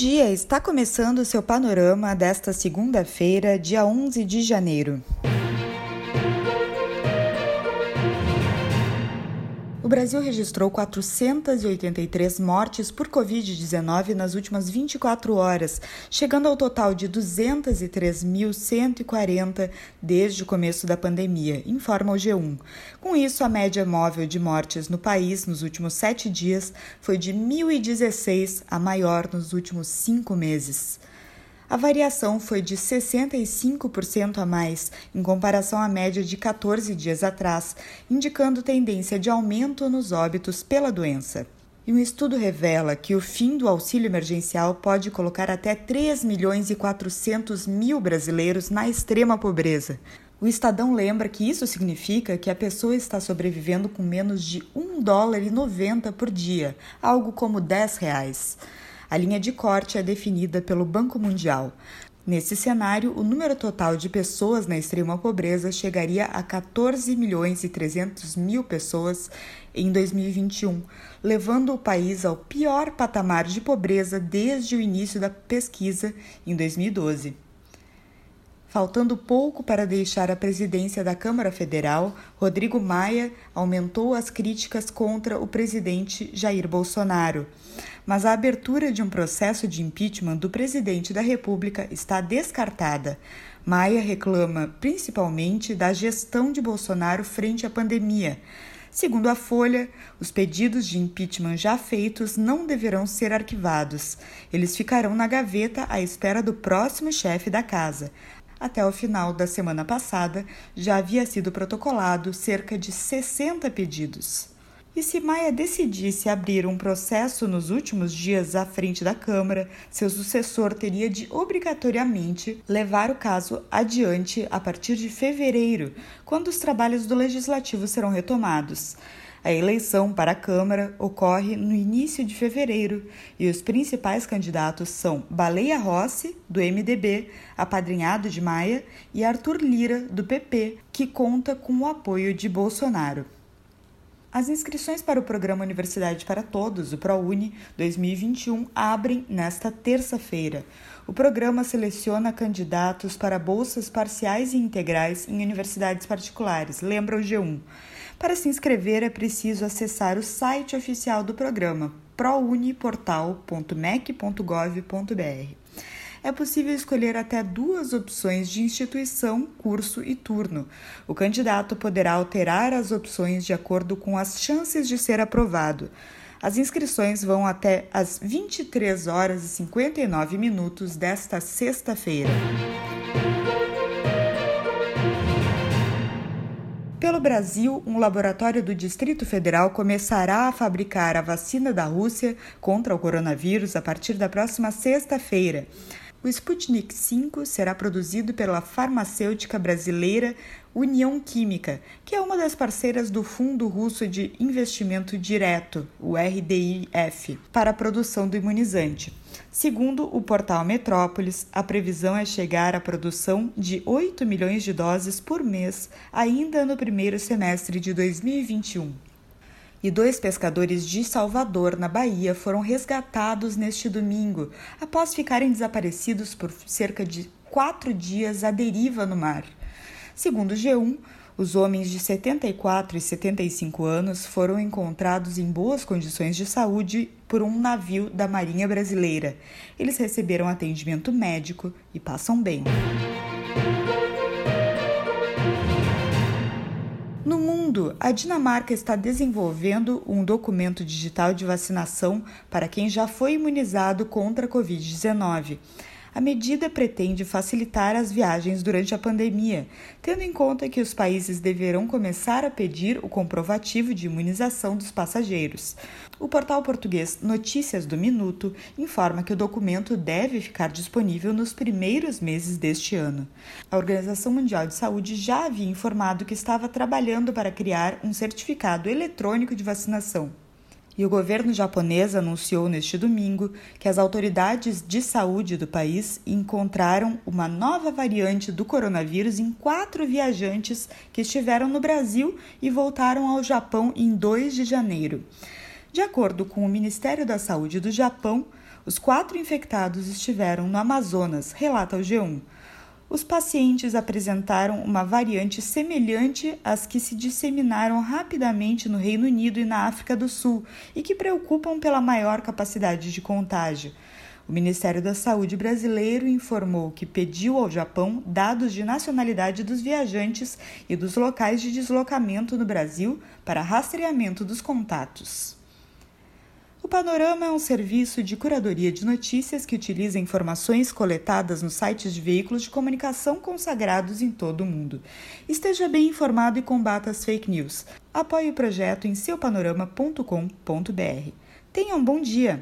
dia, está começando o seu panorama desta segunda-feira, dia 11 de janeiro. Brasil registrou 483 mortes por Covid-19 nas últimas 24 horas, chegando ao total de 203.140 desde o começo da pandemia, informa o G1. Com isso, a média móvel de mortes no país nos últimos sete dias foi de 1.016, a maior nos últimos cinco meses. A variação foi de 65% a mais em comparação à média de 14 dias atrás, indicando tendência de aumento nos óbitos pela doença. E um estudo revela que o fim do auxílio emergencial pode colocar até 3 milhões e 400 mil brasileiros na extrema pobreza. O Estadão lembra que isso significa que a pessoa está sobrevivendo com menos de 1 dólar e 90 por dia, algo como 10 reais. A linha de corte é definida pelo Banco Mundial. Nesse cenário, o número total de pessoas na extrema pobreza chegaria a 14 milhões e 300 mil pessoas em 2021, levando o país ao pior patamar de pobreza desde o início da pesquisa em 2012. Faltando pouco para deixar a presidência da Câmara Federal, Rodrigo Maia aumentou as críticas contra o presidente Jair Bolsonaro mas a abertura de um processo de impeachment do presidente da República está descartada. Maia reclama principalmente da gestão de Bolsonaro frente à pandemia. Segundo a Folha, os pedidos de impeachment já feitos não deverão ser arquivados. Eles ficarão na gaveta à espera do próximo chefe da casa. Até o final da semana passada, já havia sido protocolado cerca de 60 pedidos. E se Maia decidisse abrir um processo nos últimos dias à frente da Câmara, seu sucessor teria de obrigatoriamente levar o caso adiante a partir de fevereiro, quando os trabalhos do Legislativo serão retomados. A eleição para a Câmara ocorre no início de fevereiro e os principais candidatos são Baleia Rossi, do MDB, apadrinhado de Maia, e Arthur Lira, do PP, que conta com o apoio de Bolsonaro. As inscrições para o programa Universidade para Todos, o ProUni 2021, abrem nesta terça-feira. O programa seleciona candidatos para bolsas parciais e integrais em universidades particulares, lembra o G1. Para se inscrever é preciso acessar o site oficial do programa, prouniportal.mec.gov.br é possível escolher até duas opções de instituição, curso e turno. O candidato poderá alterar as opções de acordo com as chances de ser aprovado. As inscrições vão até às 23 horas e 59 minutos desta sexta-feira. Pelo Brasil, um laboratório do Distrito Federal começará a fabricar a vacina da Rússia contra o coronavírus a partir da próxima sexta-feira. O Sputnik V será produzido pela farmacêutica brasileira União Química, que é uma das parceiras do Fundo Russo de Investimento Direto, o RDIF, para a produção do imunizante. Segundo o portal Metrópolis, a previsão é chegar à produção de 8 milhões de doses por mês ainda no primeiro semestre de 2021 e dois pescadores de Salvador, na Bahia, foram resgatados neste domingo, após ficarem desaparecidos por cerca de quatro dias à deriva no mar. Segundo o G1, os homens de 74 e 75 anos foram encontrados em boas condições de saúde por um navio da Marinha Brasileira. Eles receberam atendimento médico e passam bem. Mundo, a Dinamarca está desenvolvendo um documento digital de vacinação para quem já foi imunizado contra a Covid-19. A medida pretende facilitar as viagens durante a pandemia, tendo em conta que os países deverão começar a pedir o comprovativo de imunização dos passageiros. O portal português Notícias do Minuto informa que o documento deve ficar disponível nos primeiros meses deste ano. A Organização Mundial de Saúde já havia informado que estava trabalhando para criar um certificado eletrônico de vacinação. E o governo japonês anunciou neste domingo que as autoridades de saúde do país encontraram uma nova variante do coronavírus em quatro viajantes que estiveram no Brasil e voltaram ao Japão em 2 de janeiro. De acordo com o Ministério da Saúde do Japão, Os quatro infectados estiveram no Amazonas, relata o G1. Os pacientes apresentaram uma variante semelhante às que se disseminaram rapidamente no Reino Unido e na África do Sul e que preocupam pela maior capacidade de contágio. O Ministério da Saúde brasileiro informou que pediu ao Japão dados de nacionalidade dos viajantes e dos locais de deslocamento no Brasil para rastreamento dos contatos. O Panorama é um serviço de curadoria de notícias que utiliza informações coletadas nos sites de veículos de comunicação consagrados em todo o mundo. Esteja bem informado e combata as fake news. Apoie o projeto em seupanorama.com.br. Tenha um bom dia!